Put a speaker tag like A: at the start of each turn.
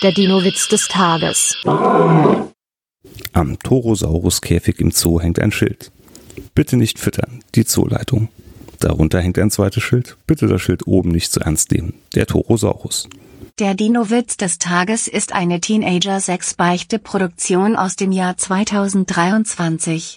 A: Der Dino-Witz des Tages.
B: Am Torosaurus-Käfig im Zoo hängt ein Schild. Bitte nicht füttern, die Zooleitung. Darunter hängt ein zweites Schild. Bitte das Schild oben nicht zu ernst nehmen. Der Torosaurus.
C: Der Dino-Witz des Tages ist eine Teenager-6-Beichte-Produktion aus dem Jahr 2023.